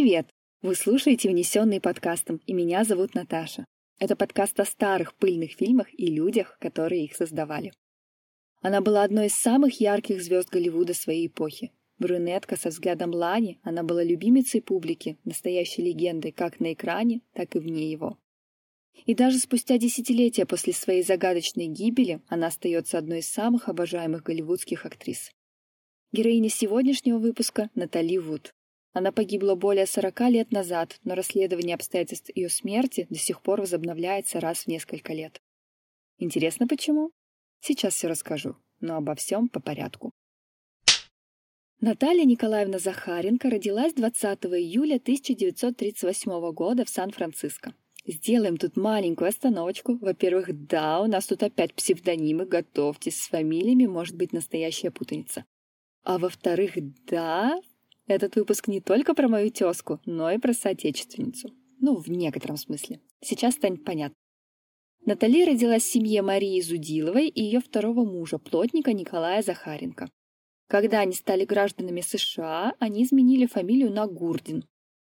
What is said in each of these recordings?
Привет! Вы слушаете «Внесенный подкастом», и меня зовут Наташа. Это подкаст о старых пыльных фильмах и людях, которые их создавали. Она была одной из самых ярких звезд Голливуда своей эпохи. Брюнетка со взглядом Лани, она была любимицей публики, настоящей легендой как на экране, так и вне его. И даже спустя десятилетия после своей загадочной гибели она остается одной из самых обожаемых голливудских актрис. Героиня сегодняшнего выпуска – Натали Вуд. Она погибла более 40 лет назад, но расследование обстоятельств ее смерти до сих пор возобновляется раз в несколько лет. Интересно почему? Сейчас все расскажу, но обо всем по порядку. Наталья Николаевна Захаренко родилась 20 июля 1938 года в Сан-Франциско. Сделаем тут маленькую остановочку. Во-первых, да, у нас тут опять псевдонимы, готовьтесь, с фамилиями может быть настоящая путаница. А во-вторых, да, этот выпуск не только про мою тезку, но и про соотечественницу. Ну, в некотором смысле. Сейчас станет понятно. Натали родилась в семье Марии Зудиловой и ее второго мужа, плотника Николая Захаренко. Когда они стали гражданами США, они изменили фамилию на Гурдин.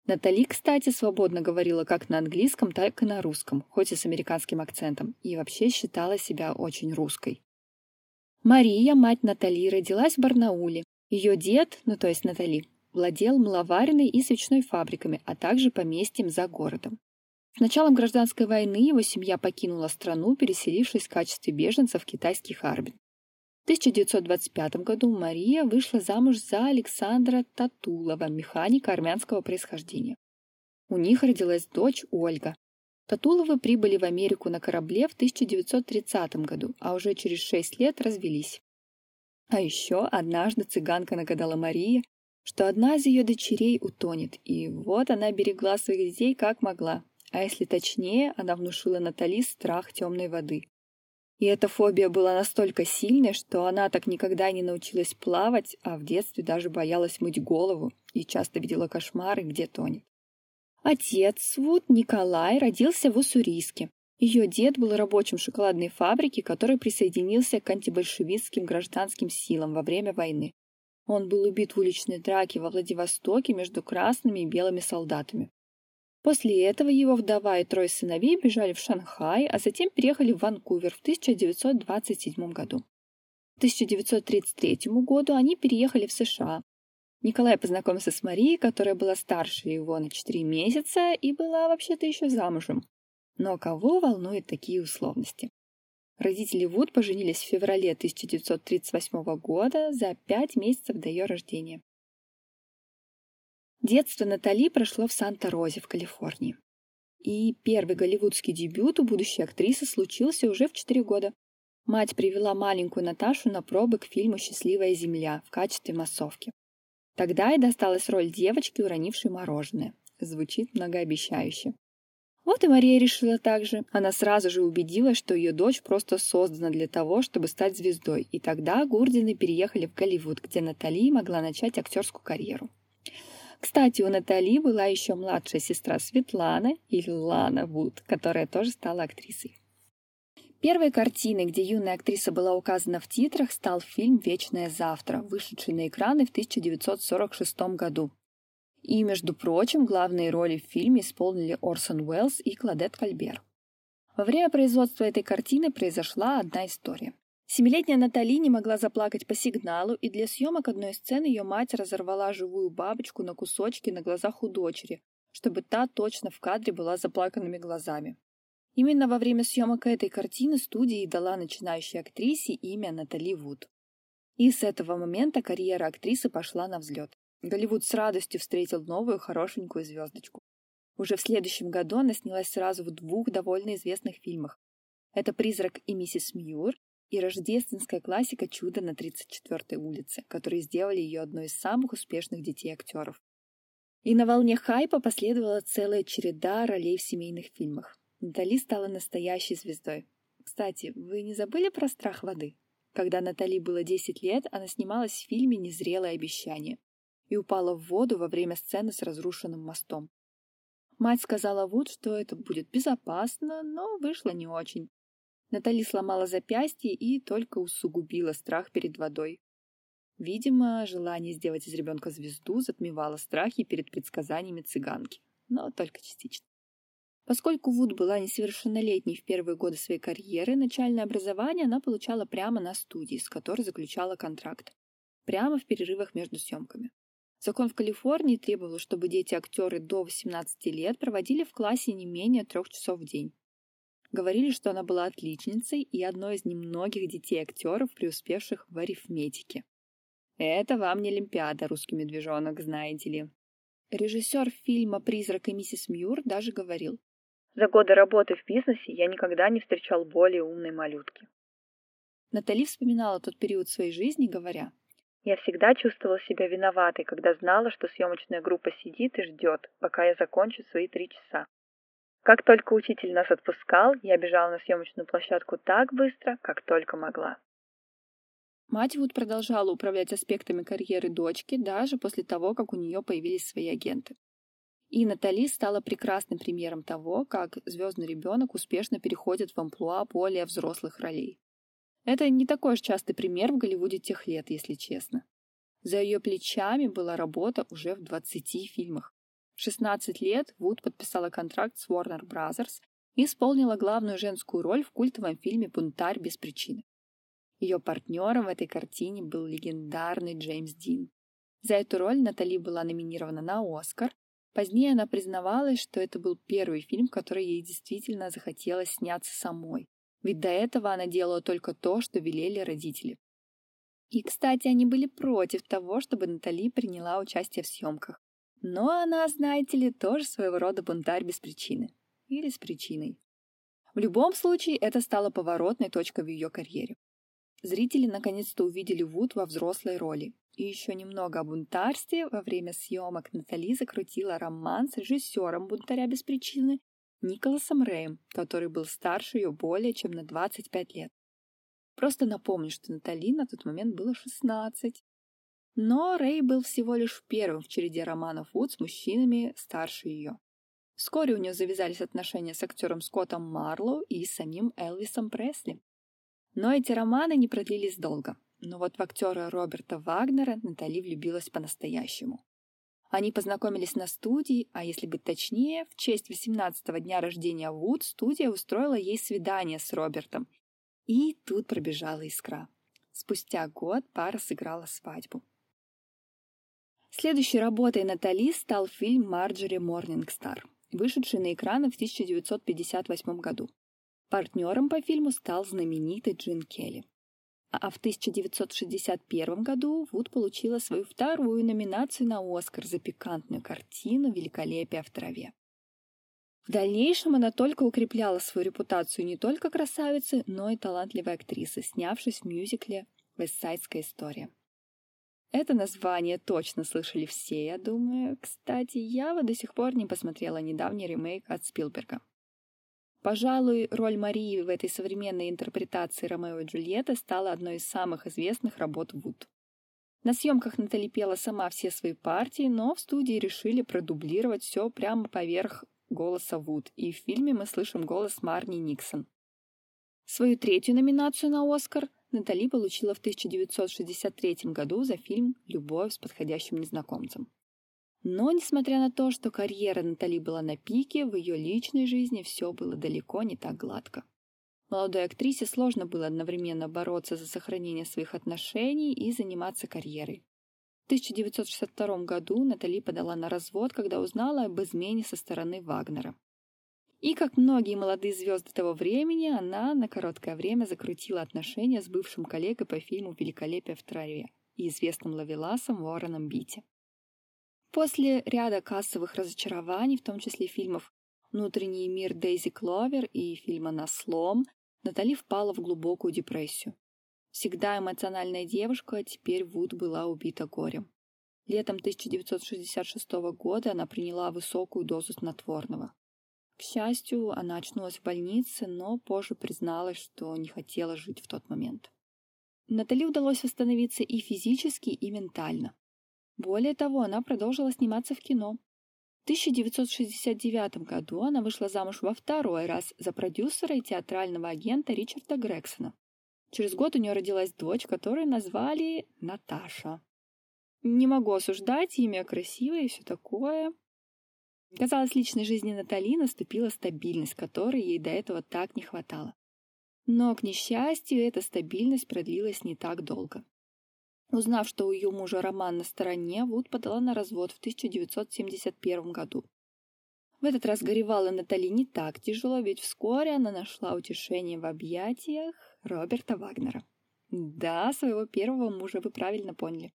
Натали, кстати, свободно говорила как на английском, так и на русском, хоть и с американским акцентом, и вообще считала себя очень русской. Мария, мать Натали, родилась в Барнауле. Ее дед, ну то есть Натали, владел мыловаренной и свечной фабриками, а также поместьем за городом. С началом гражданской войны его семья покинула страну, переселившись в качестве беженцев в китайский Харбин. В 1925 году Мария вышла замуж за Александра Татулова, механика армянского происхождения. У них родилась дочь Ольга. Татуловы прибыли в Америку на корабле в 1930 году, а уже через шесть лет развелись. А еще однажды цыганка нагадала Марии, что одна из ее дочерей утонет, и вот она берегла своих детей как могла. А если точнее, она внушила Натали страх темной воды. И эта фобия была настолько сильной, что она так никогда не научилась плавать, а в детстве даже боялась мыть голову и часто видела кошмары, где тонет. Отец Вуд Николай родился в Уссурийске. Ее дед был рабочим шоколадной фабрики, который присоединился к антибольшевистским гражданским силам во время войны. Он был убит в уличной драке во Владивостоке между красными и белыми солдатами. После этого его вдова и трое сыновей бежали в Шанхай, а затем переехали в Ванкувер в 1927 году. К 1933 году они переехали в США. Николай познакомился с Марией, которая была старше его на 4 месяца и была вообще-то еще замужем. Но кого волнуют такие условности? Родители Вуд поженились в феврале 1938 года за пять месяцев до ее рождения. Детство Натали прошло в Санта-Розе в Калифорнии. И первый голливудский дебют у будущей актрисы случился уже в 4 года. Мать привела маленькую Наташу на пробы к фильму «Счастливая земля» в качестве массовки. Тогда и досталась роль девочки, уронившей мороженое. Звучит многообещающе. Вот и Мария решила так же. Она сразу же убедилась, что ее дочь просто создана для того, чтобы стать звездой. И тогда Гурдины переехали в Голливуд, где Натали могла начать актерскую карьеру. Кстати, у Натали была еще младшая сестра Светлана или Лана Вуд, которая тоже стала актрисой. Первой картиной, где юная актриса была указана в титрах, стал фильм «Вечное завтра», вышедший на экраны в 1946 году. И, между прочим, главные роли в фильме исполнили Орсон Уэллс и Кладет Кальбер. Во время производства этой картины произошла одна история. Семилетняя Натали не могла заплакать по сигналу, и для съемок одной сцены ее мать разорвала живую бабочку на кусочки на глазах у дочери, чтобы та точно в кадре была заплаканными глазами. Именно во время съемок этой картины студия и дала начинающей актрисе имя Натали Вуд. И с этого момента карьера актрисы пошла на взлет. Голливуд с радостью встретил новую хорошенькую звездочку. Уже в следующем году она снялась сразу в двух довольно известных фильмах. Это «Призрак и миссис Мьюр» и рождественская классика «Чудо на 34-й улице», которые сделали ее одной из самых успешных детей-актеров. И на волне хайпа последовала целая череда ролей в семейных фильмах. Натали стала настоящей звездой. Кстати, вы не забыли про страх воды? Когда Натали было 10 лет, она снималась в фильме «Незрелое обещание» и упала в воду во время сцены с разрушенным мостом. Мать сказала Вуд, что это будет безопасно, но вышло не очень. Натали сломала запястье и только усугубила страх перед водой. Видимо, желание сделать из ребенка звезду затмевало страхи перед предсказаниями цыганки, но только частично. Поскольку Вуд была несовершеннолетней в первые годы своей карьеры, начальное образование она получала прямо на студии, с которой заключала контракт. Прямо в перерывах между съемками. Закон в Калифорнии требовал, чтобы дети-актеры до 18 лет проводили в классе не менее трех часов в день. Говорили, что она была отличницей и одной из немногих детей-актеров, преуспевших в арифметике. Это вам не Олимпиада, русский медвежонок, знаете ли. Режиссер фильма «Призрак и миссис Мьюр» даже говорил, за годы работы в бизнесе я никогда не встречал более умной малютки. Натали вспоминала тот период своей жизни, говоря, «Я всегда чувствовала себя виноватой, когда знала, что съемочная группа сидит и ждет, пока я закончу свои три часа. Как только учитель нас отпускал, я бежала на съемочную площадку так быстро, как только могла. Мать Вуд продолжала управлять аспектами карьеры дочки даже после того, как у нее появились свои агенты. И Натали стала прекрасным примером того, как звездный ребенок успешно переходит в амплуа более взрослых ролей. Это не такой уж частый пример в Голливуде тех лет, если честно. За ее плечами была работа уже в 20 фильмах. В 16 лет Вуд подписала контракт с Warner Brothers и исполнила главную женскую роль в культовом фильме «Бунтарь без причины». Ее партнером в этой картине был легендарный Джеймс Дин. За эту роль Натали была номинирована на Оскар, Позднее она признавалась, что это был первый фильм, который ей действительно захотелось сняться самой. Ведь до этого она делала только то, что велели родители. И, кстати, они были против того, чтобы Натали приняла участие в съемках. Но она, знаете ли, тоже своего рода бунтарь без причины. Или с причиной. В любом случае, это стало поворотной точкой в ее карьере. Зрители наконец-то увидели Вуд во взрослой роли, и еще немного о бунтарстве. Во время съемок Натали закрутила роман с режиссером «Бунтаря без причины» Николасом Рэем, который был старше ее более чем на 25 лет. Просто напомню, что Натали на тот момент было 16. Но Рэй был всего лишь первым в череде романов Вуд с мужчинами старше ее. Вскоре у нее завязались отношения с актером Скоттом Марлоу и самим Элвисом Пресли. Но эти романы не продлились долго. Но вот в актера Роберта Вагнера Натали влюбилась по-настоящему. Они познакомились на студии, а если быть точнее, в честь 18-го дня рождения Вуд студия устроила ей свидание с Робертом. И тут пробежала искра. Спустя год пара сыграла свадьбу. Следующей работой Натали стал фильм «Марджори Морнингстар», вышедший на экраны в 1958 году. Партнером по фильму стал знаменитый Джин Келли а в 1961 году Вуд получила свою вторую номинацию на Оскар за пикантную картину «Великолепие в траве». В дальнейшем она только укрепляла свою репутацию не только красавицы, но и талантливой актрисы, снявшись в мюзикле «Вестсайдская история». Это название точно слышали все, я думаю. Кстати, я до сих пор не посмотрела недавний ремейк от Спилберга. Пожалуй, роль Марии в этой современной интерпретации Ромео и Джульетты стала одной из самых известных работ Вуд. На съемках Натали пела сама все свои партии, но в студии решили продублировать все прямо поверх голоса Вуд, и в фильме мы слышим голос Марни Никсон. Свою третью номинацию на «Оскар» Натали получила в 1963 году за фильм «Любовь с подходящим незнакомцем». Но, несмотря на то, что карьера Натали была на пике, в ее личной жизни все было далеко не так гладко. Молодой актрисе сложно было одновременно бороться за сохранение своих отношений и заниматься карьерой. В 1962 году Натали подала на развод, когда узнала об измене со стороны Вагнера. И, как многие молодые звезды того времени, она на короткое время закрутила отношения с бывшим коллегой по фильму «Великолепие в траве» и известным лавеласом Уорреном Бити. После ряда кассовых разочарований, в том числе фильмов «Внутренний мир Дейзи Кловер» и фильма «На слом», Натали впала в глубокую депрессию. Всегда эмоциональная девушка, а теперь Вуд была убита горем. Летом 1966 года она приняла высокую дозу снотворного. К счастью, она очнулась в больнице, но позже призналась, что не хотела жить в тот момент. Натали удалось восстановиться и физически, и ментально. Более того, она продолжила сниматься в кино. В 1969 году она вышла замуж во второй раз за продюсера и театрального агента Ричарда Грексона. Через год у нее родилась дочь, которую назвали Наташа. Не могу осуждать, имя красивое и все такое. Казалось, личной жизни Натали наступила стабильность, которой ей до этого так не хватало. Но, к несчастью, эта стабильность продлилась не так долго. Узнав, что у ее мужа роман на стороне, Вуд подала на развод в 1971 году. В этот раз горевала Натали не так тяжело, ведь вскоре она нашла утешение в объятиях Роберта Вагнера. Да, своего первого мужа вы правильно поняли.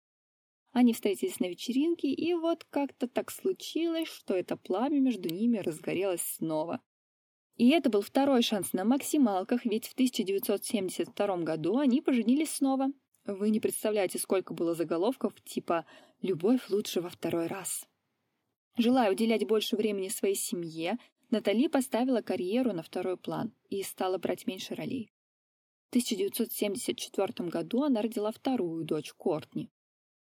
Они встретились на вечеринке, и вот как-то так случилось, что это пламя между ними разгорелось снова. И это был второй шанс на максималках, ведь в 1972 году они поженились снова. Вы не представляете, сколько было заголовков типа «Любовь лучше во второй раз». Желая уделять больше времени своей семье, Натали поставила карьеру на второй план и стала брать меньше ролей. В 1974 году она родила вторую дочь Кортни.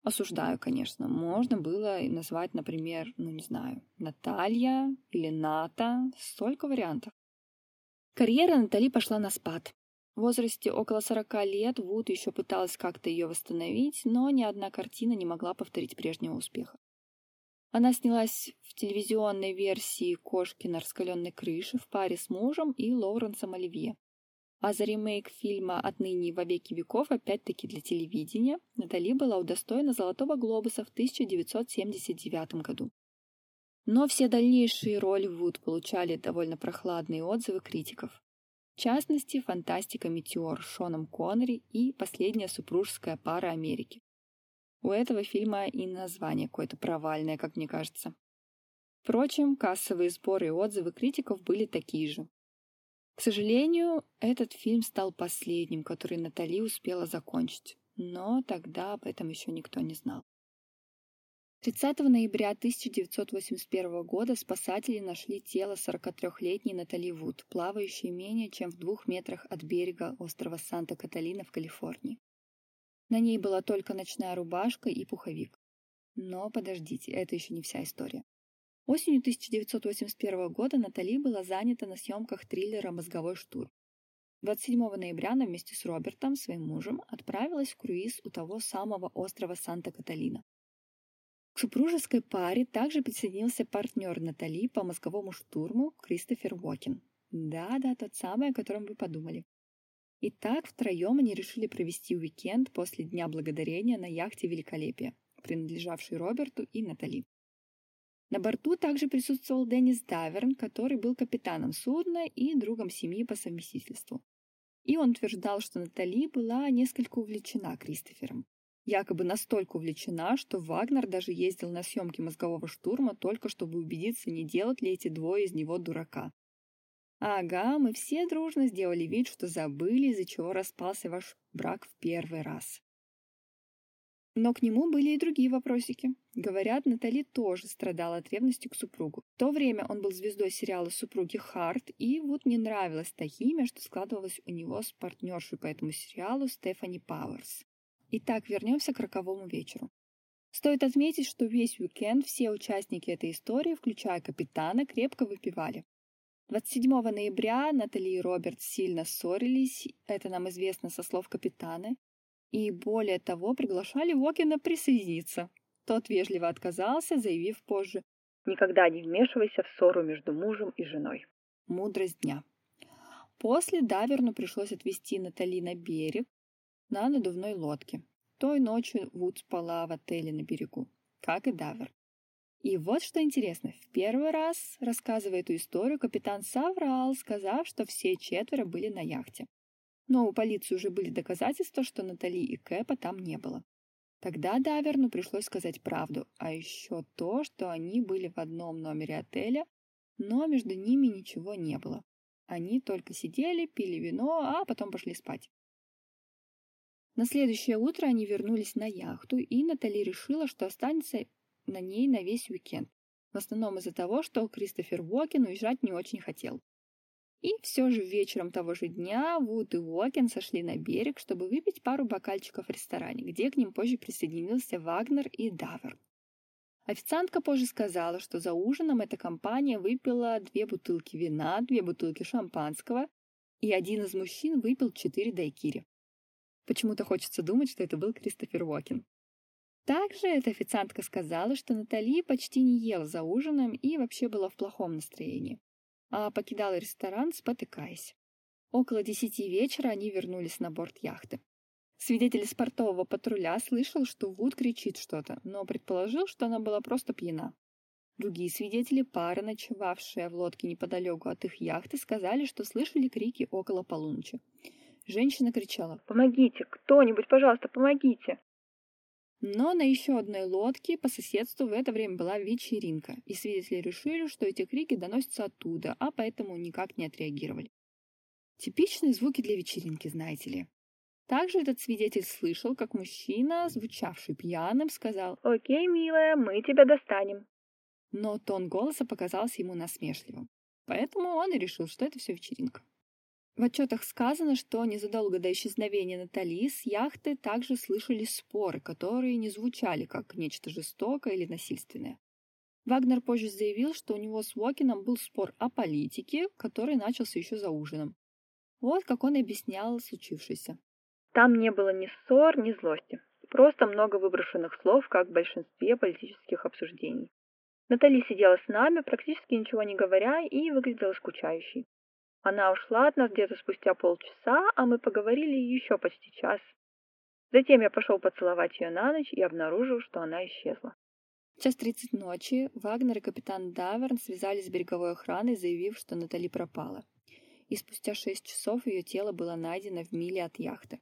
Осуждаю, конечно. Можно было назвать, например, ну не знаю, Наталья или Ната. Столько вариантов. Карьера Натали пошла на спад. В возрасте около 40 лет Вуд еще пыталась как-то ее восстановить, но ни одна картина не могла повторить прежнего успеха. Она снялась в телевизионной версии «Кошки на раскаленной крыше» в паре с мужем и Лоуренсом Оливье. А за ремейк фильма «Отныне и во веки веков» опять-таки для телевидения Натали была удостоена «Золотого глобуса» в 1979 году. Но все дальнейшие роли Вуд получали довольно прохладные отзывы критиков. В частности, фантастика «Метеор» с Шоном Коннери и последняя супружеская пара Америки. У этого фильма и название какое-то провальное, как мне кажется. Впрочем, кассовые сборы и отзывы критиков были такие же. К сожалению, этот фильм стал последним, который Натали успела закончить, но тогда об этом еще никто не знал. 30 ноября 1981 года спасатели нашли тело 43-летней Натали Вуд, плавающей менее чем в двух метрах от берега острова Санта-Каталина в Калифорнии. На ней была только ночная рубашка и пуховик. Но подождите, это еще не вся история. Осенью 1981 года Натали была занята на съемках триллера «Мозговой штурм». 27 ноября она вместе с Робертом, своим мужем, отправилась в круиз у того самого острова Санта-Каталина. К супружеской паре также присоединился партнер Натали по мозговому штурму Кристофер Уокен. Да-да, тот самый, о котором вы подумали. И так втроем они решили провести уикенд после Дня Благодарения на яхте «Великолепие», принадлежавшей Роберту и Натали. На борту также присутствовал Деннис Даверн, который был капитаном судна и другом семьи по совместительству. И он утверждал, что Натали была несколько увлечена Кристофером. Якобы настолько увлечена, что Вагнер даже ездил на съемки мозгового штурма только чтобы убедиться, не делают ли эти двое из него дурака. Ага, мы все дружно сделали вид, что забыли, из-за чего распался ваш брак в первый раз. Но к нему были и другие вопросики. Говорят, Натали тоже страдала от ревности к супругу. В то время он был звездой сериала «Супруги Харт», и вот не нравилось та химия, что складывалась у него с партнершей по этому сериалу Стефани Пауэрс. Итак, вернемся к роковому вечеру. Стоит отметить, что весь уикенд все участники этой истории, включая капитана, крепко выпивали. 27 ноября Натали и Роберт сильно ссорились, это нам известно со слов капитана, и более того приглашали Уокена присоединиться. Тот вежливо отказался, заявив позже «Никогда не вмешивайся в ссору между мужем и женой». Мудрость дня. После Даверну пришлось отвезти Натали на берег на надувной лодке. Той ночью Вуд спала в отеле на берегу, как и Давер. И вот что интересно, в первый раз, рассказывая эту историю, капитан соврал, сказав, что все четверо были на яхте. Но у полиции уже были доказательства, что Натали и Кэпа там не было. Тогда Даверну пришлось сказать правду, а еще то, что они были в одном номере отеля, но между ними ничего не было. Они только сидели, пили вино, а потом пошли спать. На следующее утро они вернулись на яхту, и Натали решила, что останется на ней на весь уикенд. В основном из-за того, что Кристофер Уокен уезжать не очень хотел. И все же вечером того же дня Вуд и Уокен сошли на берег, чтобы выпить пару бокальчиков в ресторане, где к ним позже присоединился Вагнер и Давер. Официантка позже сказала, что за ужином эта компания выпила две бутылки вина, две бутылки шампанского, и один из мужчин выпил четыре дайкири. Почему-то хочется думать, что это был Кристофер Уокен. Также эта официантка сказала, что Натали почти не ела за ужином и вообще была в плохом настроении, а покидала ресторан, спотыкаясь. Около десяти вечера они вернулись на борт яхты. Свидетель спортового патруля слышал, что Вуд кричит что-то, но предположил, что она была просто пьяна. Другие свидетели, пары, ночевавшие в лодке неподалеку от их яхты, сказали, что слышали крики около полуночи. Женщина кричала «Помогите! Кто-нибудь, пожалуйста, помогите!» Но на еще одной лодке по соседству в это время была вечеринка, и свидетели решили, что эти крики доносятся оттуда, а поэтому никак не отреагировали. Типичные звуки для вечеринки, знаете ли. Также этот свидетель слышал, как мужчина, звучавший пьяным, сказал «Окей, милая, мы тебя достанем». Но тон голоса показался ему насмешливым. Поэтому он и решил, что это все вечеринка. В отчетах сказано, что незадолго до исчезновения Натали с яхты также слышались споры, которые не звучали как нечто жестокое или насильственное. Вагнер позже заявил, что у него с Уокином был спор о политике, который начался еще за ужином. Вот как он объяснял случившееся. Там не было ни ссор, ни злости. Просто много выброшенных слов, как в большинстве политических обсуждений. Натали сидела с нами, практически ничего не говоря, и выглядела скучающей. Она ушла от нас где-то спустя полчаса, а мы поговорили еще почти час. Затем я пошел поцеловать ее на ночь и обнаружил, что она исчезла. В час тридцать ночи Вагнер и капитан Даверн связались с береговой охраной, заявив, что Натали пропала. И спустя шесть часов ее тело было найдено в миле от яхты.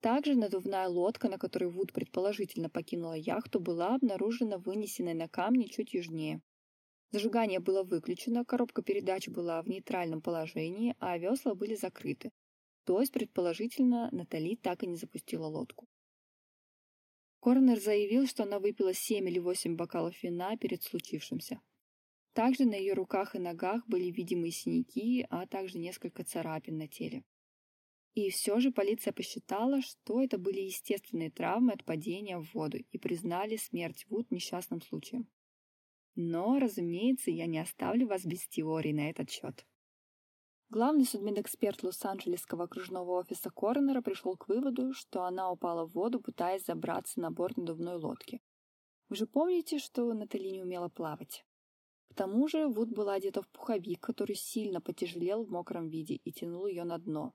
Также надувная лодка, на которой Вуд предположительно покинула яхту, была обнаружена вынесенной на камни чуть южнее. Зажигание было выключено, коробка передач была в нейтральном положении, а весла были закрыты. То есть, предположительно, Натали так и не запустила лодку. Корнер заявил, что она выпила 7 или 8 бокалов вина перед случившимся. Также на ее руках и ногах были видимые синяки, а также несколько царапин на теле. И все же полиция посчитала, что это были естественные травмы от падения в воду и признали смерть Вуд несчастным случаем. Но, разумеется, я не оставлю вас без теории на этот счет. Главный судмедэксперт Лос-Анджелесского окружного офиса Коронера пришел к выводу, что она упала в воду, пытаясь забраться на борт надувной лодки. Вы же помните, что Натали не умела плавать? К тому же Вуд была одета в пуховик, который сильно потяжелел в мокром виде и тянул ее на дно.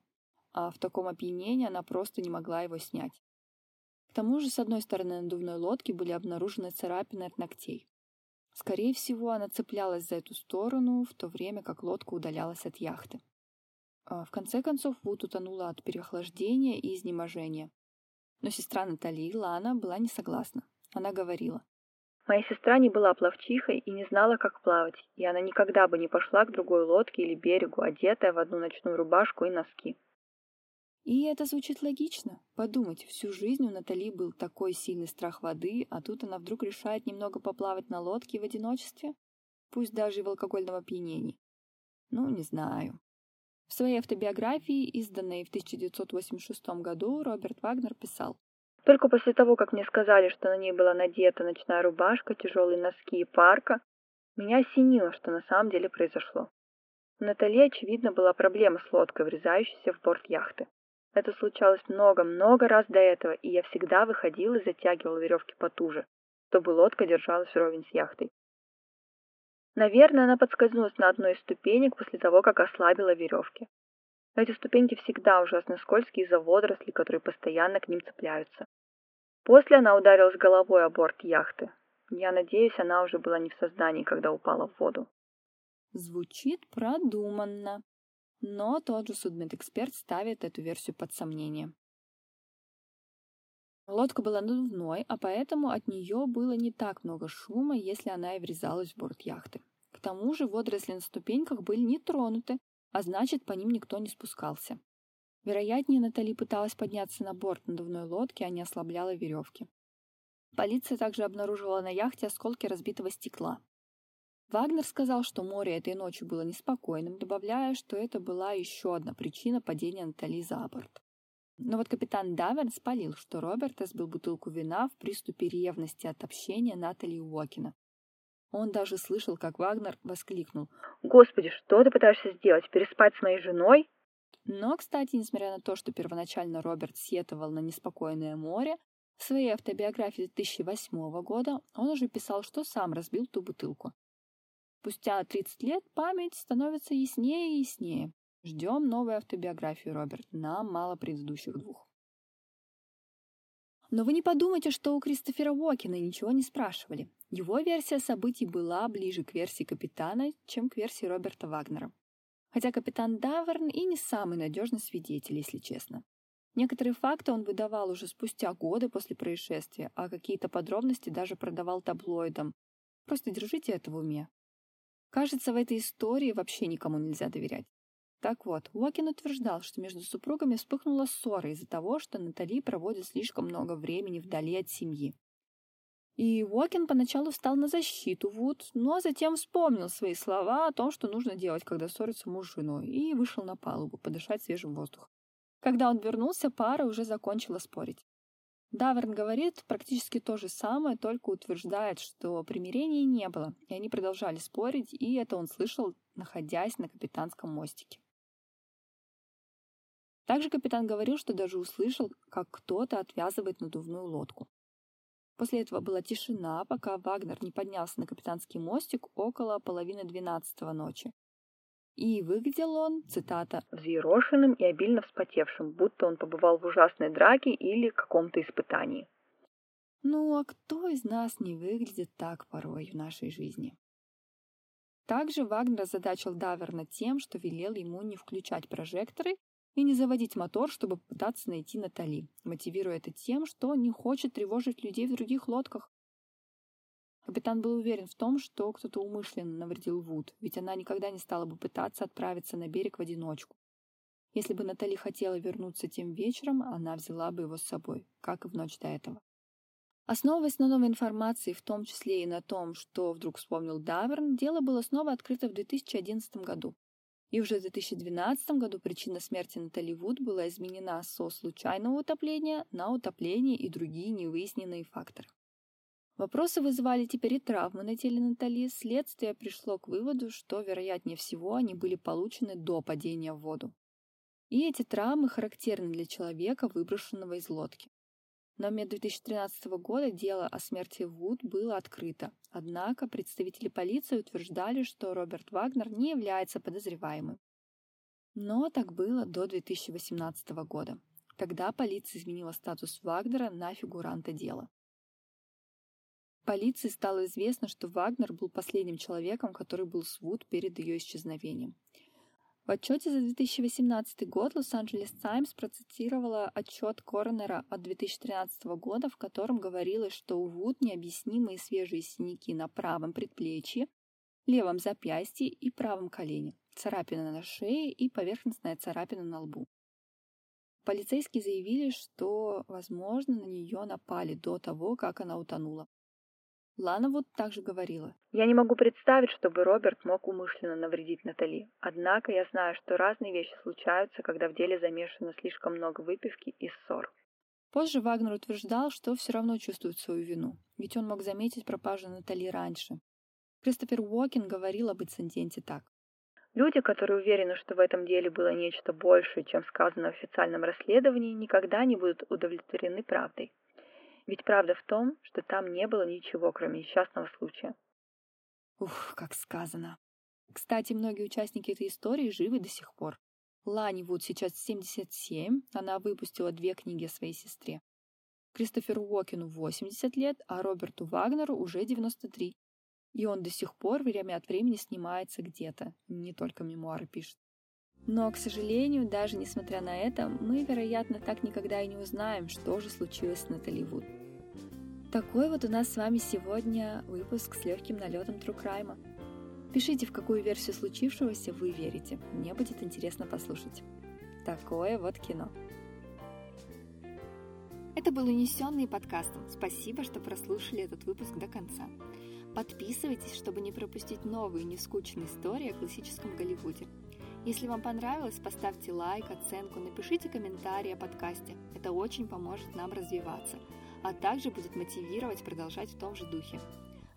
А в таком опьянении она просто не могла его снять. К тому же с одной стороны надувной лодки были обнаружены царапины от ногтей. Скорее всего, она цеплялась за эту сторону, в то время как лодка удалялась от яхты. А в конце концов, Вуд утонула от переохлаждения и изнеможения. Но сестра Натали, Лана, была не согласна. Она говорила. «Моя сестра не была пловчихой и не знала, как плавать, и она никогда бы не пошла к другой лодке или берегу, одетая в одну ночную рубашку и носки. И это звучит логично. Подумать, всю жизнь у Натали был такой сильный страх воды, а тут она вдруг решает немного поплавать на лодке в одиночестве, пусть даже и в алкогольном опьянении. Ну, не знаю. В своей автобиографии, изданной в 1986 году, Роберт Вагнер писал. Только после того, как мне сказали, что на ней была надета ночная рубашка, тяжелые носки и парка, меня осенило, что на самом деле произошло. У Натали, очевидно, была проблема с лодкой, врезающейся в борт яхты. Это случалось много-много раз до этого, и я всегда выходил и затягивал веревки потуже, чтобы лодка держалась вровень с яхтой. Наверное, она подскользнулась на одной из ступенек после того, как ослабила веревки. Но эти ступеньки всегда ужасно скользкие из-за водорослей, которые постоянно к ним цепляются. После она ударилась головой о борт яхты. Я надеюсь, она уже была не в сознании, когда упала в воду. Звучит продуманно, но тот же судмедэксперт ставит эту версию под сомнение. Лодка была надувной, а поэтому от нее было не так много шума, если она и врезалась в борт яхты. К тому же водоросли на ступеньках были не тронуты, а значит, по ним никто не спускался. Вероятнее, Натали пыталась подняться на борт надувной лодки, а не ослабляла веревки. Полиция также обнаружила на яхте осколки разбитого стекла. Вагнер сказал, что море этой ночью было неспокойным, добавляя, что это была еще одна причина падения Натали за борт. Но вот капитан Даверн спалил, что Роберт сбил бутылку вина в приступе ревности от общения Натали Уокина. Он даже слышал, как Вагнер воскликнул. «Господи, что ты пытаешься сделать? Переспать с моей женой?» Но, кстати, несмотря на то, что первоначально Роберт сетовал на неспокойное море, в своей автобиографии 2008 года он уже писал, что сам разбил ту бутылку. Спустя 30 лет память становится яснее и яснее. Ждем новую автобиографию, Роберт. Нам мало предыдущих двух. Но вы не подумайте, что у Кристофера Уокена ничего не спрашивали. Его версия событий была ближе к версии капитана, чем к версии Роберта Вагнера. Хотя капитан Даверн и не самый надежный свидетель, если честно. Некоторые факты он выдавал уже спустя годы после происшествия, а какие-то подробности даже продавал таблоидам. Просто держите это в уме. Кажется, в этой истории вообще никому нельзя доверять. Так вот, Уокин утверждал, что между супругами вспыхнула ссора из-за того, что Натали проводит слишком много времени вдали от семьи. И Уокин поначалу встал на защиту Вуд, но затем вспомнил свои слова о том, что нужно делать, когда ссорится муж с женой, и вышел на палубу подышать свежим воздухом. Когда он вернулся, пара уже закончила спорить. Даверн говорит практически то же самое, только утверждает, что примирения не было, и они продолжали спорить, и это он слышал, находясь на капитанском мостике. Также капитан говорил, что даже услышал, как кто-то отвязывает надувную лодку. После этого была тишина, пока Вагнер не поднялся на капитанский мостик около половины двенадцатого ночи. И выглядел он, цитата, «взъерошенным и обильно вспотевшим, будто он побывал в ужасной драке или каком-то испытании». Ну, а кто из нас не выглядит так порой в нашей жизни? Также Вагнер озадачил Даверна тем, что велел ему не включать прожекторы и не заводить мотор, чтобы попытаться найти Натали, мотивируя это тем, что не хочет тревожить людей в других лодках. Капитан был уверен в том, что кто-то умышленно навредил Вуд, ведь она никогда не стала бы пытаться отправиться на берег в одиночку. Если бы Натали хотела вернуться тем вечером, она взяла бы его с собой, как и в ночь до этого. Основываясь на новой информации, в том числе и на том, что вдруг вспомнил Даверн, дело было снова открыто в 2011 году. И уже в 2012 году причина смерти Натали Вуд была изменена со случайного утопления на утопление и другие невыясненные факторы. Вопросы вызывали теперь и травмы на теле Натали. Следствие пришло к выводу, что, вероятнее всего, они были получены до падения в воду. И эти травмы характерны для человека, выброшенного из лодки. На мед 2013 года дело о смерти Вуд было открыто, однако представители полиции утверждали, что Роберт Вагнер не является подозреваемым. Но так было до 2018 года. Тогда полиция изменила статус Вагнера на фигуранта дела. Полиции стало известно, что Вагнер был последним человеком, который был с Вуд перед ее исчезновением. В отчете за 2018 год Лос-Анджелес Таймс процитировала отчет Коронера от 2013 года, в котором говорилось, что у Вуд необъяснимые свежие синяки на правом предплечье, левом запястье и правом колене, царапина на шее и поверхностная царапина на лбу. Полицейские заявили, что, возможно, на нее напали до того, как она утонула. Лана вот также говорила. Я не могу представить, чтобы Роберт мог умышленно навредить Натали. Однако я знаю, что разные вещи случаются, когда в деле замешано слишком много выпивки и ссор. Позже Вагнер утверждал, что все равно чувствует свою вину, ведь он мог заметить пропажу Натали раньше. Кристофер Уокен говорил об инциденте так. Люди, которые уверены, что в этом деле было нечто большее, чем сказано в официальном расследовании, никогда не будут удовлетворены правдой. Ведь правда в том, что там не было ничего, кроме несчастного случая. Ух, как сказано. Кстати, многие участники этой истории живы до сих пор. Лани Вуд сейчас 77, она выпустила две книги о своей сестре. Кристоферу Уокену 80 лет, а Роберту Вагнеру уже 93. И он до сих пор время от времени снимается где-то, не только мемуары пишет. Но, к сожалению, даже несмотря на это, мы, вероятно, так никогда и не узнаем, что же случилось с Натали Вуд. Такой вот у нас с вами сегодня выпуск с легким налетом Трукрайма. Пишите, в какую версию случившегося вы верите. Мне будет интересно послушать. Такое вот кино. Это был «Унесенный подкастом». Спасибо, что прослушали этот выпуск до конца. Подписывайтесь, чтобы не пропустить новые нескучные истории о классическом Голливуде. Если вам понравилось, поставьте лайк, оценку, напишите комментарий о подкасте. Это очень поможет нам развиваться, а также будет мотивировать продолжать в том же духе.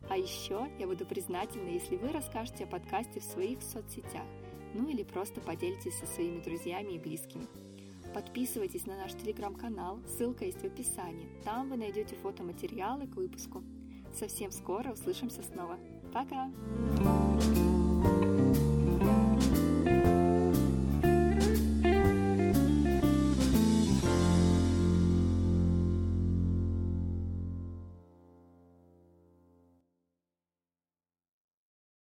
А еще я буду признательна, если вы расскажете о подкасте в своих соцсетях. ну или просто поделитесь со своими друзьями и близкими. Подписывайтесь на наш телеграм-канал, ссылка есть в описании. Там вы найдете фотоматериалы к выпуску. Совсем скоро услышимся снова. Пока! thank you